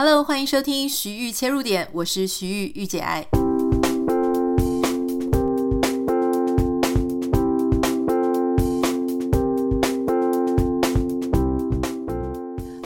Hello，欢迎收听徐玉切入点，我是徐玉玉姐爱。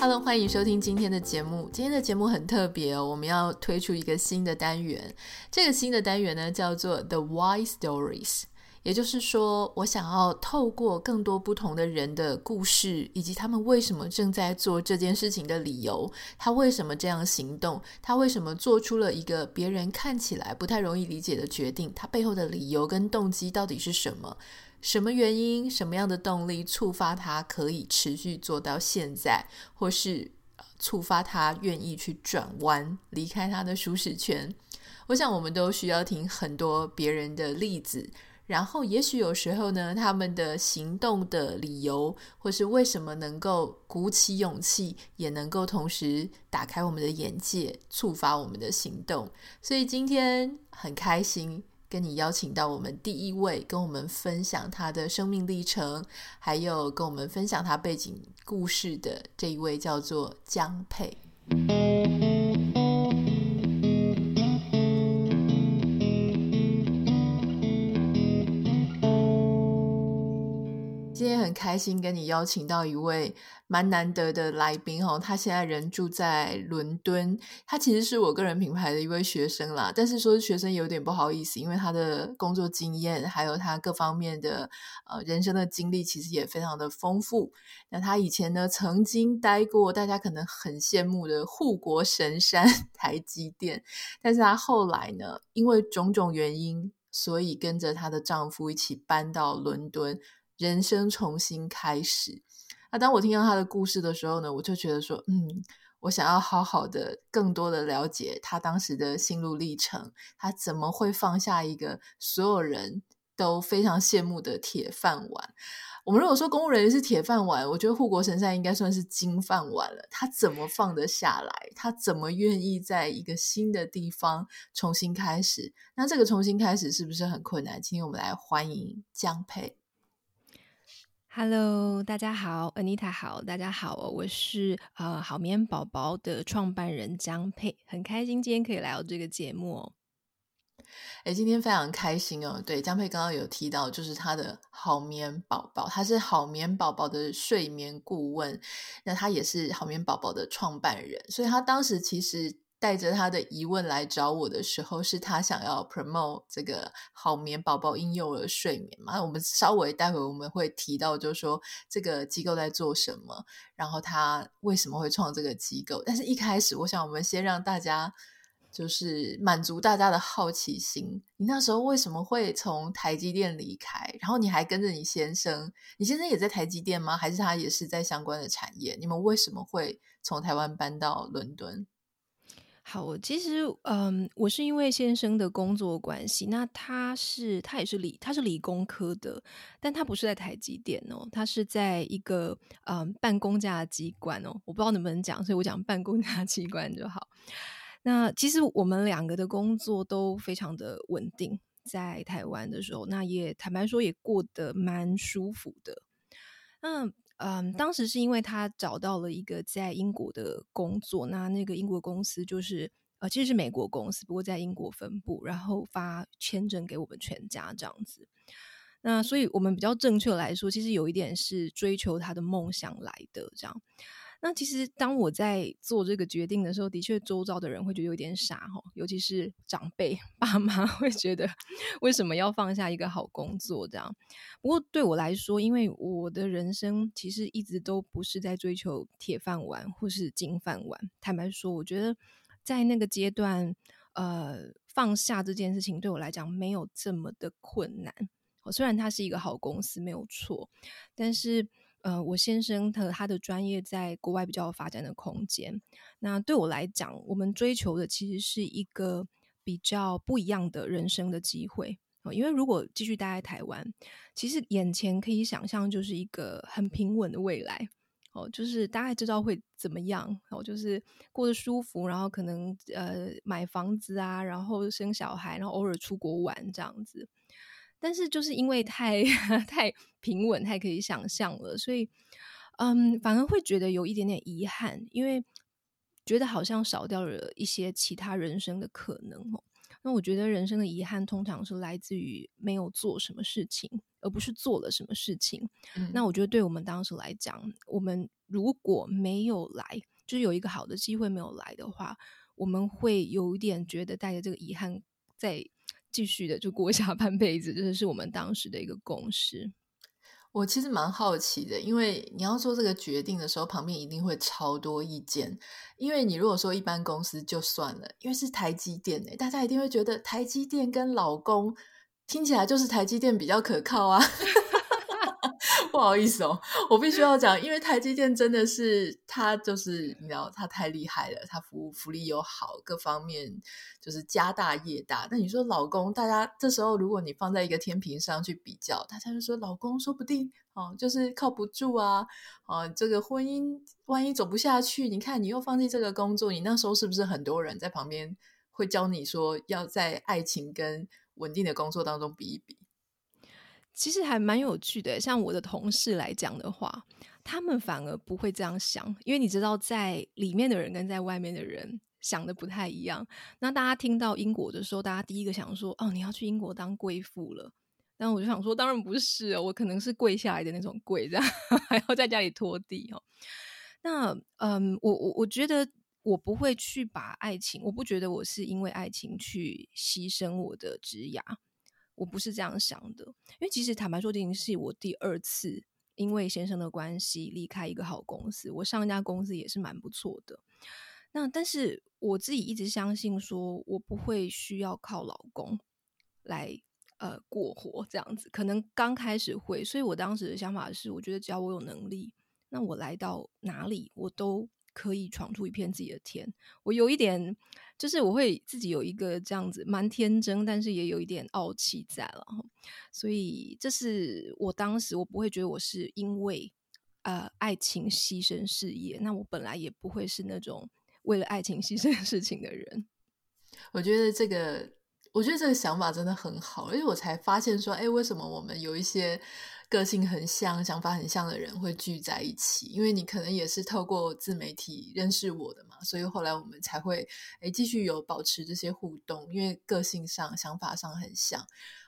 Hello，欢迎收听今天的节目。今天的节目很特别哦，我们要推出一个新的单元。这个新的单元呢，叫做 The Why Stories。也就是说，我想要透过更多不同的人的故事，以及他们为什么正在做这件事情的理由，他为什么这样行动，他为什么做出了一个别人看起来不太容易理解的决定，他背后的理由跟动机到底是什么？什么原因？什么样的动力触发他可以持续做到现在，或是触发他愿意去转弯，离开他的舒适圈？我想，我们都需要听很多别人的例子。然后，也许有时候呢，他们的行动的理由，或是为什么能够鼓起勇气，也能够同时打开我们的眼界，触发我们的行动。所以今天很开心跟你邀请到我们第一位，跟我们分享他的生命历程，还有跟我们分享他背景故事的这一位，叫做江佩。开心跟你邀请到一位蛮难得的来宾哦，他现在人住在伦敦，他其实是我个人品牌的一位学生啦。但是说学生有点不好意思，因为他的工作经验还有他各方面的呃人生的经历，其实也非常的丰富。那他以前呢，曾经待过大家可能很羡慕的护国神山 台积电，但是他后来呢，因为种种原因，所以跟着她的丈夫一起搬到伦敦。人生重新开始。那当我听到他的故事的时候呢，我就觉得说，嗯，我想要好好的、更多的了解他当时的心路历程。他怎么会放下一个所有人都非常羡慕的铁饭碗？我们如果说公务人员是铁饭碗，我觉得护国神山应该算是金饭碗了。他怎么放得下来？他怎么愿意在一个新的地方重新开始？那这个重新开始是不是很困难？今天我们来欢迎江佩。Hello，大家好，Anita 好，大家好，我是呃好眠宝宝的创办人江沛，很开心今天可以来到这个节目哦。诶，今天非常开心哦。对，江沛刚刚有提到，就是他的好眠宝宝，他是好眠宝宝的睡眠顾问，那他也是好眠宝宝的创办人，所以他当时其实。带着他的疑问来找我的时候，是他想要 promote 这个好眠宝宝婴幼儿睡眠嘛？我们稍微待会我们会提到，就是说这个机构在做什么，然后他为什么会创这个机构。但是一开始，我想我们先让大家就是满足大家的好奇心。你那时候为什么会从台积电离开？然后你还跟着你先生，你先生也在台积电吗？还是他也是在相关的产业？你们为什么会从台湾搬到伦敦？好，其实，嗯，我是因为先生的工作关系，那他是他也是理他是理工科的，但他不是在台积电哦，他是在一个嗯办公家机关哦，我不知道能不能讲，所以我讲办公家机关就好。那其实我们两个的工作都非常的稳定，在台湾的时候，那也坦白说也过得蛮舒服的。那嗯，当时是因为他找到了一个在英国的工作，那那个英国公司就是呃，其实是美国公司，不过在英国分部，然后发签证给我们全家这样子。那所以我们比较正确来说，其实有一点是追求他的梦想来的这样。那其实当我在做这个决定的时候，的确周遭的人会觉得有点傻哈，尤其是长辈爸妈 会觉得为什么要放下一个好工作这样。不过对我来说，因为我的人生其实一直都不是在追求铁饭碗或是金饭碗。坦白说，我觉得在那个阶段，呃，放下这件事情对我来讲没有这么的困难。虽然它是一个好公司没有错，但是。呃，我先生和他的专业在国外比较有发展的空间。那对我来讲，我们追求的其实是一个比较不一样的人生的机会。因为如果继续待在台湾，其实眼前可以想象就是一个很平稳的未来。哦，就是大概知道会怎么样，哦，就是过得舒服，然后可能呃买房子啊，然后生小孩，然后偶尔出国玩这样子。但是就是因为太 太平稳，太可以想象了，所以嗯，反而会觉得有一点点遗憾。因为觉得好像少掉了一些其他人生的可能哦。那我觉得人生的遗憾通常是来自于没有做什么事情，而不是做了什么事情。嗯、那我觉得对我们当时来讲，我们如果没有来，就是有一个好的机会没有来的话，我们会有一点觉得带着这个遗憾再继续的就过下半辈子。这是我们当时的一个共识。我其实蛮好奇的，因为你要做这个决定的时候，旁边一定会超多意见。因为你如果说一般公司就算了，因为是台积电诶，大家一定会觉得台积电跟老公听起来就是台积电比较可靠啊。不好意思哦，我必须要讲，因为台积电真的是他就是你知道他太厉害了，他服务福利又好，各方面就是家大业大。那你说老公，大家这时候如果你放在一个天平上去比较，大家就说老公说不定哦，就是靠不住啊，啊，这个婚姻万一走不下去，你看你又放弃这个工作，你那时候是不是很多人在旁边会教你说要在爱情跟稳定的工作当中比一比？其实还蛮有趣的，像我的同事来讲的话，他们反而不会这样想，因为你知道，在里面的人跟在外面的人想的不太一样。那大家听到英国的时候，大家第一个想说：“哦，你要去英国当贵妇了。”那我就想说：“当然不是哦，我可能是跪下来的那种跪，这样 还要在家里拖地哦。”那嗯，我我我觉得我不会去把爱情，我不觉得我是因为爱情去牺牲我的职涯。我不是这样想的，因为其实坦白说，这已经是我第二次因为先生的关系离开一个好公司。我上一家公司也是蛮不错的。那但是我自己一直相信，说我不会需要靠老公来呃过活这样子。可能刚开始会，所以我当时的想法是，我觉得只要我有能力，那我来到哪里我都可以闯出一片自己的天。我有一点。就是我会自己有一个这样子蛮天真，但是也有一点傲气在了，所以这是我当时我不会觉得我是因为呃爱情牺牲事业，那我本来也不会是那种为了爱情牺牲事情的人。我觉得这个，我觉得这个想法真的很好，而且我才发现说，哎，为什么我们有一些。个性很像、想法很像的人会聚在一起，因为你可能也是透过自媒体认识我的嘛，所以后来我们才会诶继续有保持这些互动，因为个性上、想法上很像。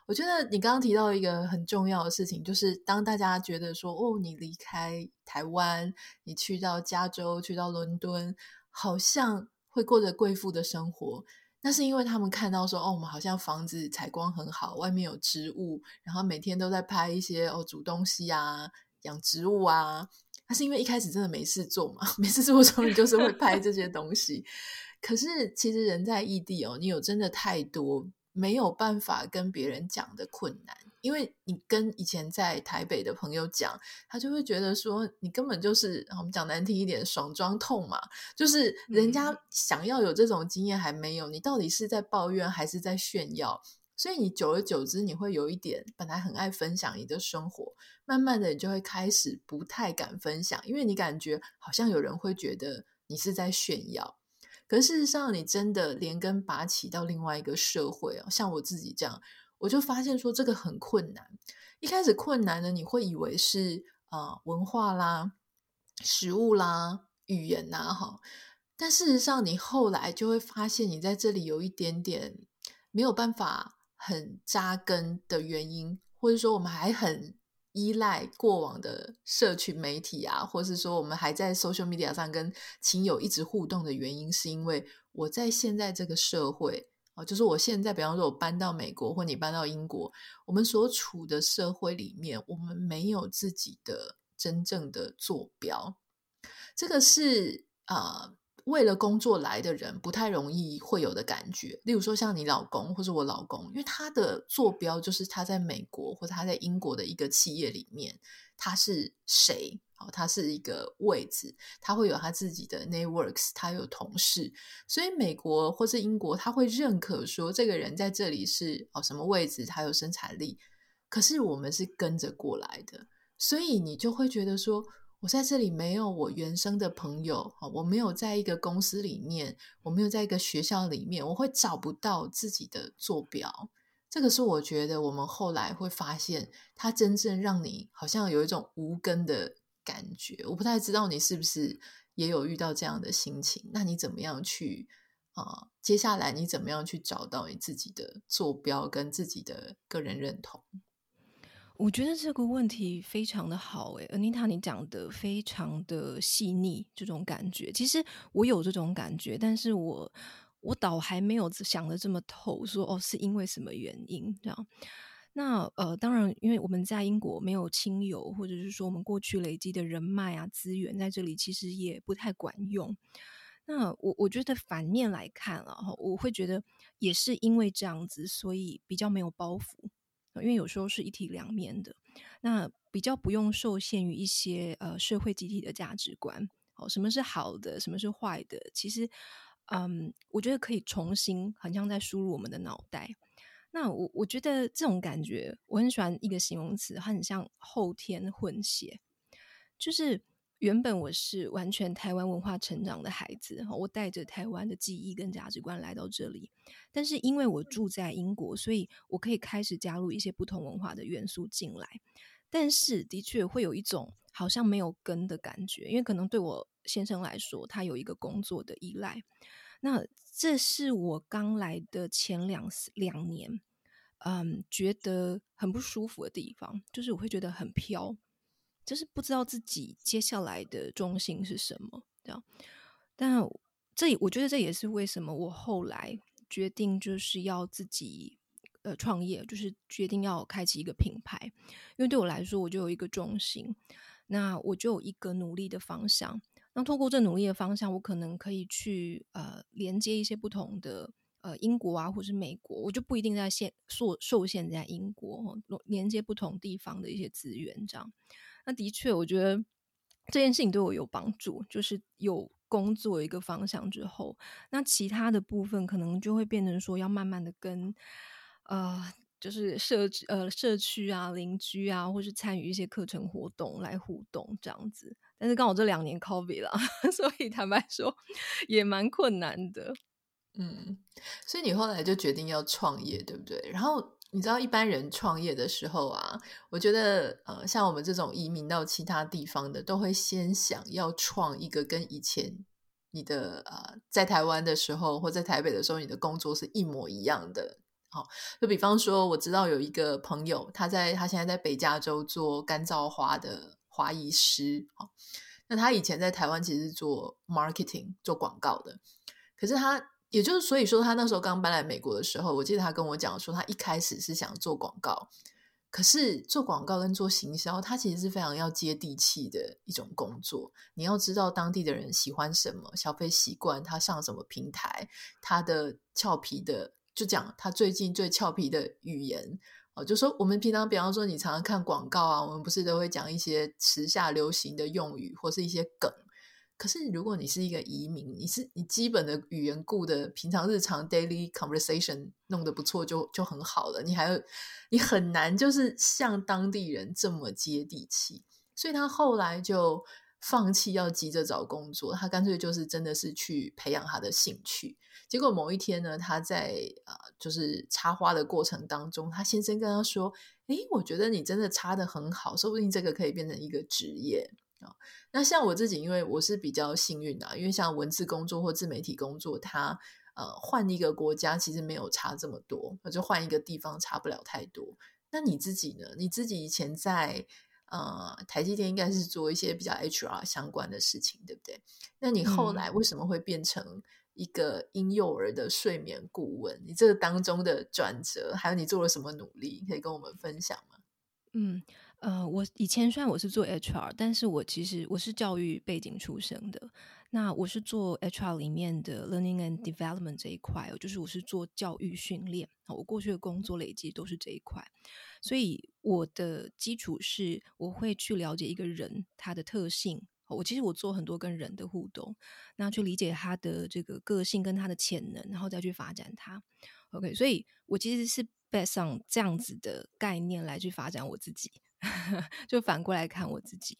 我觉得你刚刚提到一个很重要的事情，就是当大家觉得说哦，你离开台湾，你去到加州、去到伦敦，好像会过着贵妇的生活。那是因为他们看到说，哦，我们好像房子采光很好，外面有植物，然后每天都在拍一些哦煮东西啊、养植物啊。那是因为一开始真的没事做嘛，没事做的时候你就是会拍这些东西。可是其实人在异地哦，你有真的太多没有办法跟别人讲的困难。因为你跟以前在台北的朋友讲，他就会觉得说你根本就是我们讲难听一点，爽装痛嘛，就是人家想要有这种经验还没有，你到底是在抱怨还是在炫耀？所以你久而久之，你会有一点本来很爱分享你的生活，慢慢的你就会开始不太敢分享，因为你感觉好像有人会觉得你是在炫耀。可是事实上，你真的连根拔起到另外一个社会哦，像我自己这样。我就发现说这个很困难。一开始困难呢，你会以为是啊、文化啦、食物啦、语言呐，哈。但事实上，你后来就会发现，你在这里有一点点没有办法很扎根的原因，或者说我们还很依赖过往的社群媒体啊，或是说我们还在 social media 上跟亲友一直互动的原因，是因为我在现在这个社会。哦，就是我现在，比方说，我搬到美国，或你搬到英国，我们所处的社会里面，我们没有自己的真正的坐标。这个是啊、为了工作来的人不太容易会有的感觉。例如说，像你老公或者我老公，因为他的坐标就是他在美国或者他在英国的一个企业里面，他是谁？好，他是一个位置，他会有他自己的 networks，他有同事，所以美国或是英国，他会认可说这个人在这里是哦什么位置，他有生产力。可是我们是跟着过来的，所以你就会觉得说，我在这里没有我原生的朋友，我没有在一个公司里面，我没有在一个学校里面，我会找不到自己的坐标。这个是我觉得我们后来会发现，它真正让你好像有一种无根的。感觉我不太知道你是不是也有遇到这样的心情，那你怎么样去啊、接下来你怎么样去找到你自己的坐标跟自己的个人认同？我觉得这个问题非常的好，诶，Anita，你讲的非常的细腻，这种感觉，其实我有这种感觉，但是我我倒还没有想得这么透，说哦，是因为什么原因这样。那呃，当然，因为我们在英国没有亲友，或者是说我们过去累积的人脉啊资源在这里，其实也不太管用。那我我觉得反面来看啊，我会觉得也是因为这样子，所以比较没有包袱。因为有时候是一体两面的，那比较不用受限于一些呃社会集体的价值观。哦，什么是好的，什么是坏的？其实，嗯，我觉得可以重新，好像在输入我们的脑袋。那我我觉得这种感觉，我很喜欢一个形容词，它很像后天混血，就是。原本我是完全台湾文化成长的孩子，我带着台湾的记忆跟价值观来到这里。但是因为我住在英国，所以我可以开始加入一些不同文化的元素进来。但是的确会有一种好像没有根的感觉，因为可能对我先生来说，他有一个工作的依赖。那这是我刚来的前两两年，嗯，觉得很不舒服的地方，就是我会觉得很飘。就是不知道自己接下来的重心是什么，这样。但这我觉得这也是为什么我后来决定就是要自己呃创业，就是决定要开启一个品牌。因为对我来说，我就有一个重心，那我就有一个努力的方向。那透过这努力的方向，我可能可以去呃连接一些不同的呃英国啊，或是美国，我就不一定在限受受限在英国，连接不同地方的一些资源，这样。那的确，我觉得这件事情对我有帮助，就是有工作一个方向之后，那其他的部分可能就会变成说要慢慢的跟呃，就是社呃社区啊、邻居啊，或是参与一些课程活动来互动这样子。但是刚好这两年 COVID 了，所以坦白说也蛮困难的。嗯，所以你后来就决定要创业，对不对？然后。你知道一般人创业的时候啊，我觉得呃，像我们这种移民到其他地方的，都会先想要创一个跟以前你的呃在台湾的时候或在台北的时候你的工作是一模一样的。好、哦，就比方说，我知道有一个朋友，他在他现在在北加州做干燥花的华裔师。好、那他以前在台湾其实是做 marketing 做广告的，可是他。也就是所以说，他那时候刚搬来美国的时候，我记得他跟我讲说，他一开始是想做广告，可是做广告跟做行销，他其实是非常要接地气的一种工作。你要知道当地的人喜欢什么，消费习惯，他上什么平台，他的俏皮的，就讲他最近最俏皮的语言哦，就说我们平常比方说你常常看广告啊，我们不是都会讲一些时下流行的用语或是一些梗。可是，如果你是一个移民，你是你基本的语言顾的，平常日常 daily conversation 弄得不错，就就很好了。你还有，你很难就是像当地人这么接地气。所以他后来就放弃要急着找工作，他干脆就是真的是去培养他的兴趣。结果某一天呢，他在啊、就是插花的过程当中，他先生跟他说：“诶，我觉得你真的插得很好，说不定这个可以变成一个职业。”那像我自己，因为我是比较幸运的，因为像文字工作或自媒体工作，它呃换一个国家其实没有差这么多，就换一个地方差不了太多。那你自己呢？你自己以前在呃台积电应该是做一些比较 HR 相关的事情，对不对？那你后来为什么会变成一个婴幼儿的睡眠顾问？你这个当中的转折，还有你做了什么努力，可以跟我们分享吗？嗯。呃，我以前虽然我是做 HR，但是我其实我是教育背景出身的。那我是做 HR 里面的 Learning and Development 这一块，就是我是做教育训练。我过去的工作累积都是这一块，所以我的基础是我会去了解一个人他的特性。我其实我做很多跟人的互动，那去理解他的这个个性跟他的潜能，然后再去发展他。OK，所以我其实是 based on 这样子的概念来去发展我自己。就反过来看我自己，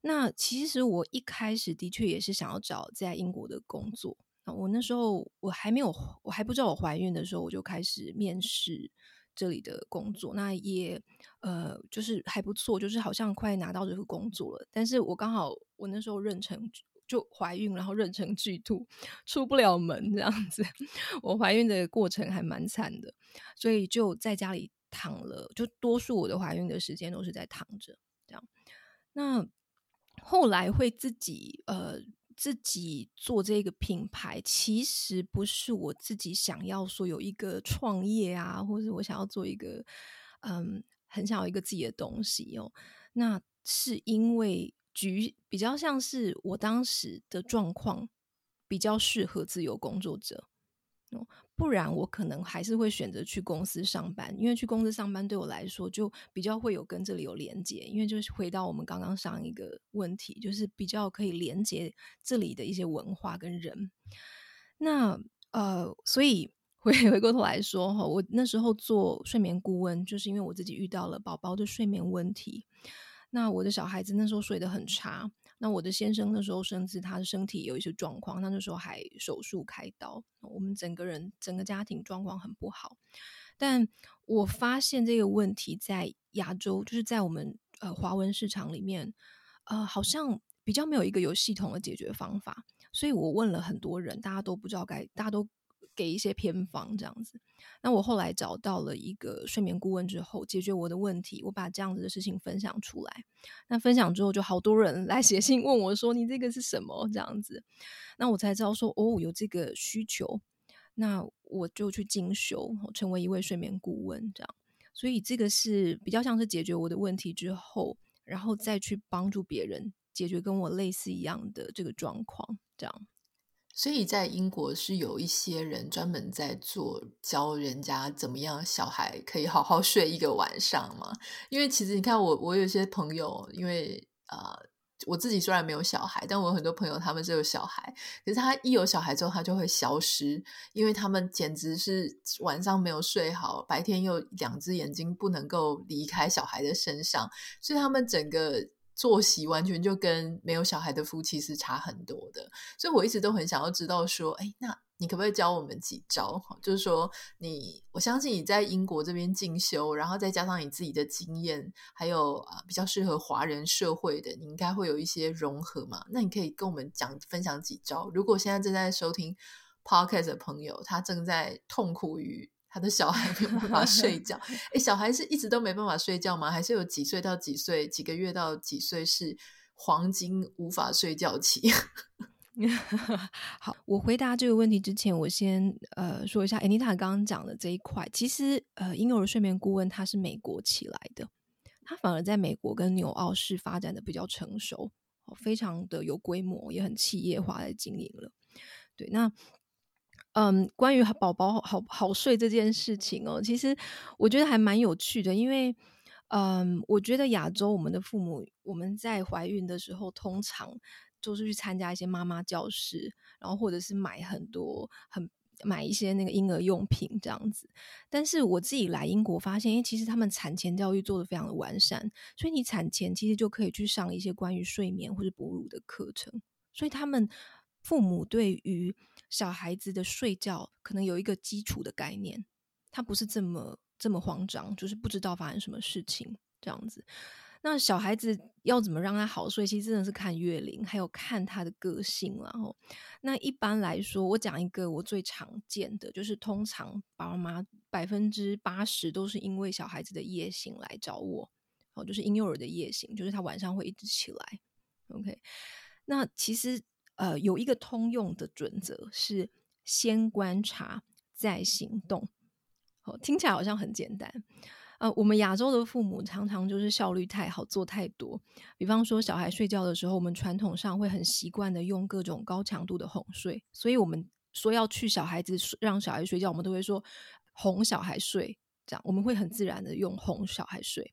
那其实我一开始的确也是想要找在英国的工作。那我那时候我还没有，我还不知道我怀孕的时候，我就开始面试这里的工作。那也呃，就是还不错，就是好像快拿到这个工作了。但是我刚好我那时候妊娠就怀孕，然后妊娠剧吐，出不了门这样子。我怀孕的过程还蛮惨的，所以就在家里躺了，就多数我的怀孕的时间都是在躺着这样。那后来会自己呃自己做这个品牌，其实不是我自己想要说有一个创业啊，或者我想要做一个嗯很想要一个自己的东西哦。那是因为。局比较像是我当时的状况比较适合自由工作者，不然我可能还是会选择去公司上班，因为去公司上班对我来说就比较会有跟这里有连接，因为就是回到我们刚刚上一个问题，就是比较可以连接这里的一些文化跟人。那呃，所以回回过头来说哈，我那时候做睡眠顾问，就是因为我自己遇到了宝宝的睡眠问题。那我的小孩子那时候睡得很差，那我的先生那时候甚至他的身体有一些状况，他那时候还手术开刀，我们整个人整个家庭状况很不好。但我发现这个问题在亚洲，就是在我们呃华文市场里面，呃好像比较没有一个有系统的解决方法，所以我问了很多人，大家都不知道该，大家都。给一些偏方这样子，那我后来找到了一个睡眠顾问之后，解决我的问题，我把这样子的事情分享出来。那分享之后，就好多人来写信问我说：“你这个是什么？”这样子，那我才知道说哦，有这个需求，那我就去进修，成为一位睡眠顾问。这样，所以这个是比较像是解决我的问题之后，然后再去帮助别人解决跟我类似一样的这个状况，这样。所以在英国是有一些人专门在做教人家怎么样小孩可以好好睡一个晚上嘛。因为其实你看我，我有些朋友，因为呃我自己虽然没有小孩，但我有很多朋友他们是有小孩，可是他一有小孩之后他就会消失，因为他们简直是晚上没有睡好，白天又两只眼睛不能够离开小孩的身上，所以他们整个。作息完全就跟没有小孩的夫妻是差很多的，所以我一直都很想要知道说，哎，那你可不可以教我们几招？就是说你，我相信你在英国这边进修，然后再加上你自己的经验，还有啊比较适合华人社会的，你应该会有一些融合嘛？那你可以跟我们讲分享几招。如果现在正在收听 Podcast 的朋友，他正在痛苦于。他的小孩没有办法睡觉，诶，小孩是一直都没办法睡觉吗？还是有几岁到几岁，几个月到几岁是黄金无法睡觉期？好，我回答这个问题之前，我先呃说一下，Anita 刚刚讲的这一块，其实呃婴幼儿睡眠顾问他是美国起来的，他反而在美国跟纽澳市发展的比较成熟，非常的有规模，也很企业化的经营了。对，那。嗯，关于宝宝好好睡这件事情哦，其实我觉得还蛮有趣的，因为嗯，我觉得亚洲我们的父母，我们在怀孕的时候，通常就是去参加一些妈妈教室，然后或者是买很多很买一些那个婴儿用品这样子。但是我自己来英国发现，因为其实他们产前教育做得非常的完善，所以你产前其实就可以去上一些关于睡眠或者哺乳的课程，所以他们。父母对于小孩子的睡觉可能有一个基础的概念，他不是这么这么慌张，就是不知道发生什么事情这样子。那小孩子要怎么让他好睡？其实真的是看月龄，还有看他的个性。然后，那一般来说，我讲一个我最常见的，就是通常爸爸妈妈百分之八十都是因为小孩子的夜醒来找我，哦，就是婴幼儿的夜醒，就是他晚上会一直起来。OK，那其实。呃，有一个通用的准则是先观察再行动。哦，听起来好像很简单。呃，我们亚洲的父母常常就是效率太好，做太多。比方说，小孩睡觉的时候，我们传统上会很习惯的用各种高强度的哄睡，所以我们说要去小孩子让小孩睡觉，我们都会说哄小孩睡，这样我们会很自然的用哄小孩睡。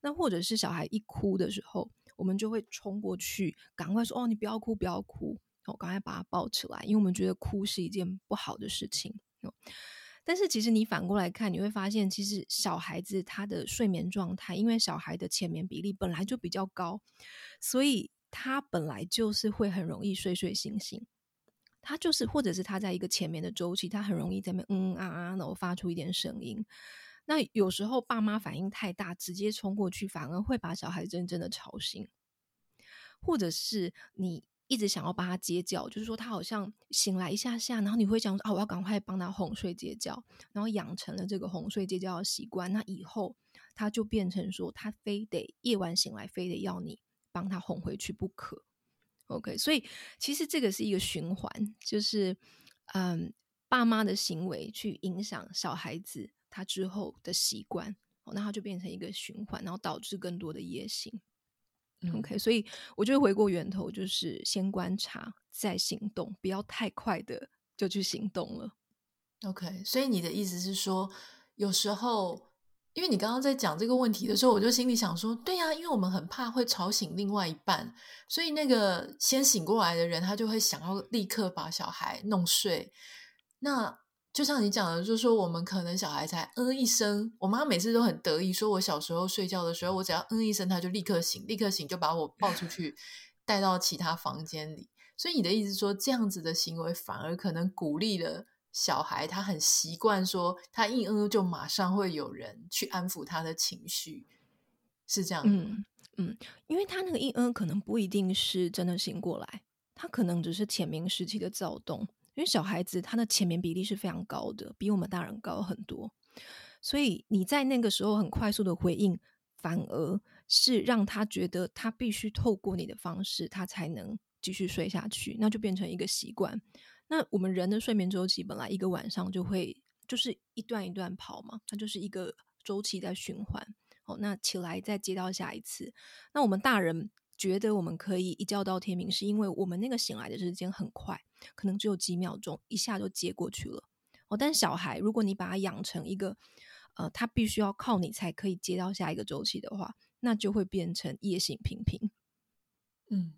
那或者是小孩一哭的时候。我们就会冲过去，赶快说：“哦，你不要哭，不要哭！”我赶快把他抱起来，因为我们觉得哭是一件不好的事情。但是，其实你反过来看，你会发现，其实小孩子他的睡眠状态，因为小孩的浅眠比例本来就比较高，所以他本来就是会很容易睡睡醒醒。他就是，或者是他在一个浅眠的周期，他很容易在那嗯嗯啊啊，然后发出一点声音。那有时候爸妈反应太大，直接冲过去，反而会把小孩真正的吵醒，或者是你一直想要帮他接觉，就是说他好像醒来一下下，然后你会讲说啊，我要赶快帮他哄睡接觉，然后养成了这个哄睡接觉的习惯。那以后他就变成说，他非得夜晚醒来，非得要你帮他哄回去不可。OK，所以其实这个是一个循环，就是嗯，爸妈的行为去影响小孩子他之后的习惯，那他就变成一个循环，然后导致更多的夜醒。OK，所以我觉得回过源头就是先观察再行动，不要太快的就去行动了。OK，所以你的意思是说，有时候因为你刚刚在讲这个问题的时候，我就心里想说，对呀，因为我们很怕会吵醒另外一半，所以那个先醒过来的人，他就会想要立刻把小孩弄睡。那就像你讲的，就是说我们可能小孩才嗯一声，我妈每次都很得意，说我小时候睡觉的时候，我只要嗯一声，她就立刻醒，立刻醒就把我抱出去，带到其他房间里。所以你的意思说，这样子的行为反而可能鼓励了小孩，他很习惯说他一嗯就马上会有人去安抚他的情绪，是这样。嗯嗯，因为他那个一嗯可能不一定是真的醒过来，他可能只是浅明时期的躁动。因为小孩子他的浅眠比例是非常高的，比我们大人高很多，所以你在那个时候很快速的回应，反而是让他觉得他必须透过你的方式，他才能继续睡下去，那就变成一个习惯。那我们人的睡眠周期本来一个晚上就会就是一段一段跑嘛，它就是一个周期在循环。哦，那起来再接到下一次，那我们大人。觉得我们可以一觉到天明，是因为我们那个醒来的时间很快，可能只有几秒钟，一下就接过去了。哦，但小孩，如果你把他养成一个，呃，他必须要靠你才可以接到下一个周期的话，那就会变成夜醒频频。嗯，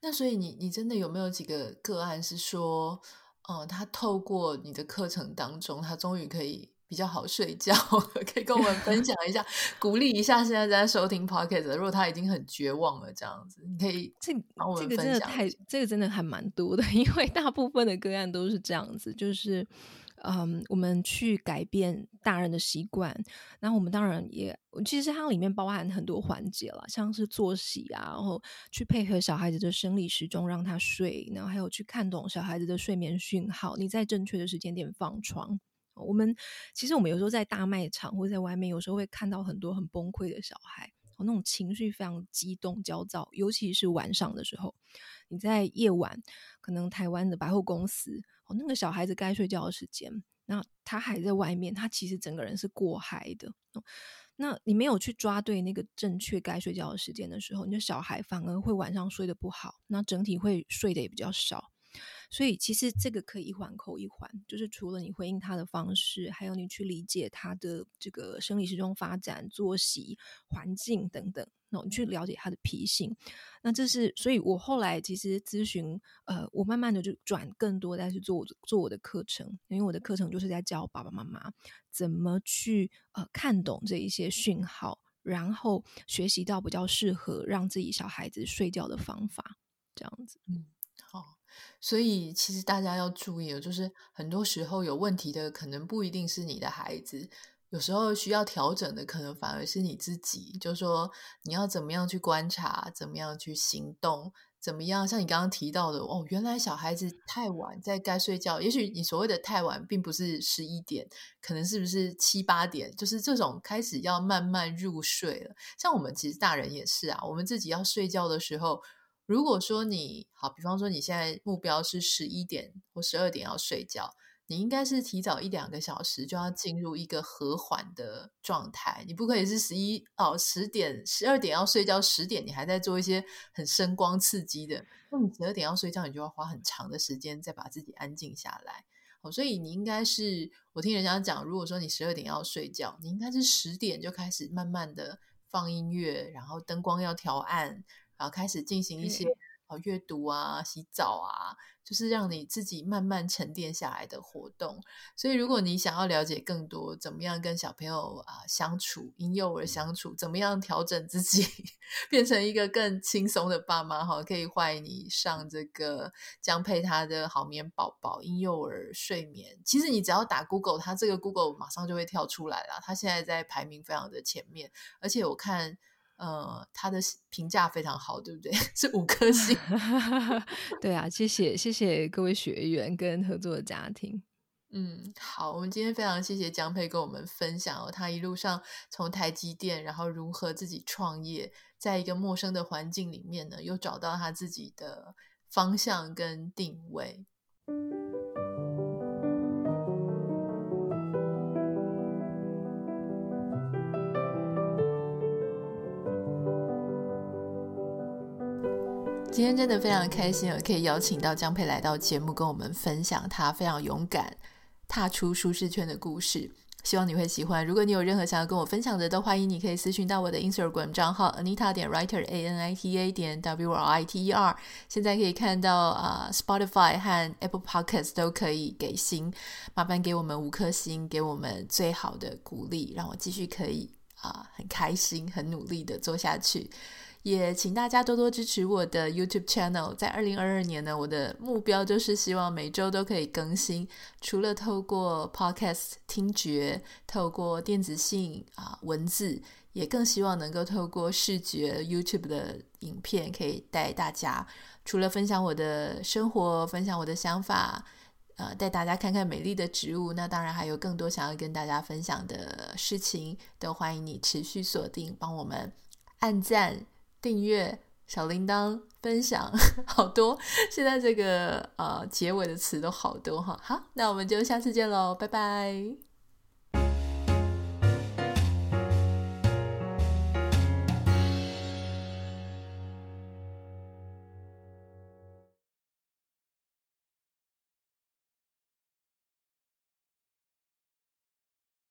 那所以你你真的有没有几个个案是说，呃，他透过你的课程当中，他终于可以。比较好睡觉，可以跟我们分享一下，鼓励一下现在在收听 Podcast 的。如果他已经很绝望了，这样子，你可以这我们分享。这个真的太，这个真的还蛮多的，因为大部分的个案都是这样子，就是嗯，我们去改变大人的习惯，然后我们当然也，其实它里面包含很多环节了，像是作息啊，然后去配合小孩子的生理时钟让他睡，然后还有去看懂小孩子的睡眠讯号，你在正确的时间点放床。我们其实我们有时候在大卖场或者在外面，有时候会看到很多很崩溃的小孩，那种情绪非常激动、焦躁，尤其是晚上的时候。你在夜晚，可能台湾的百货公司，哦，那个小孩子该睡觉的时间，那他还在外面，他其实整个人是过嗨的。那你没有去抓对那个正确该睡觉的时间的时候，你的小孩反而会晚上睡得不好，那整体会睡得也比较少。所以其实这个可以一环扣一环，就是除了你回应他的方式，还有你去理解他的这个生理时钟发展、作息、环境等等，那你去了解他的脾性。那这是，所以我后来其实咨询，呃，我慢慢的就转更多在去做做我的课程，因为我的课程就是在教爸爸妈妈怎么去呃看懂这一些讯号，然后学习到比较适合让自己小孩子睡觉的方法，这样子，所以，其实大家要注意，就是很多时候有问题的，可能不一定是你的孩子，有时候需要调整的，可能反而是你自己。就是说，你要怎么样去观察，怎么样去行动，怎么样？像你刚刚提到的，哦，原来小孩子太晚在该睡觉，也许你所谓的太晚，并不是十一点，可能是不是七八点？就是这种开始要慢慢入睡了。像我们其实大人也是啊，我们自己要睡觉的时候。如果说你好，比方说你现在目标是十一点或十二点要睡觉，你应该是提早一两个小时就要进入一个和缓的状态。你不可以是十一哦十点十二点要睡觉，十点你还在做一些很声光刺激的，那你十二点要睡觉，你就要花很长的时间再把自己安静下来。哦，所以你应该是我听人家讲，如果说你十二点要睡觉，你应该是十点就开始慢慢的放音乐，然后灯光要调暗。然后开始进行一些呃阅读啊、洗澡啊，就是让你自己慢慢沉淀下来的活动。所以，如果你想要了解更多怎么样跟小朋友啊相处、婴幼儿相处，怎么样调整自己，变成一个更轻松的爸妈哈，可以欢迎你上这个江佩他的好眠宝宝婴幼儿睡眠。其实你只要打 Google，它这个 Google 马上就会跳出来了。它现在在排名非常的前面，而且我看。呃，他的评价非常好，对不对？是五颗星。对啊，谢谢谢谢各位学员跟合作的家庭。嗯，好，我们今天非常谢谢江佩跟我们分享哦，他一路上从台积电，然后如何自己创业，在一个陌生的环境里面呢，又找到他自己的方向跟定位。今天真的非常开心，可以邀请到江佩来到节目，跟我们分享他非常勇敢。踏出舒适圈的故事，希望你会喜欢。如果你有任何想要跟我分享的，都欢迎你可以私讯到我的 Instagram 账号 Anita 点 Writer A N I T A 点 W R I T E R。现在可以看到啊、Spotify 和 Apple Podcasts 都可以给星，麻烦给我们五颗星，给我们最好的鼓励，让我继续可以啊、很开心、很努力的做下去。也请大家多多支持我的 YouTube channel。在二零二二年呢，我的目标就是希望每周都可以更新。除了透过 Podcast 听觉，透过电子信啊文字，也更希望能够透过视觉 YouTube 的影片，可以带大家除了分享我的生活，分享我的想法，呃，带大家看看美丽的植物。那当然还有更多想要跟大家分享的事情，都欢迎你持续锁定，帮我们按赞。订阅、小铃铛、分享，好多。现在这个呃结尾的词都好多哈。好，那我们就下次见喽，拜拜。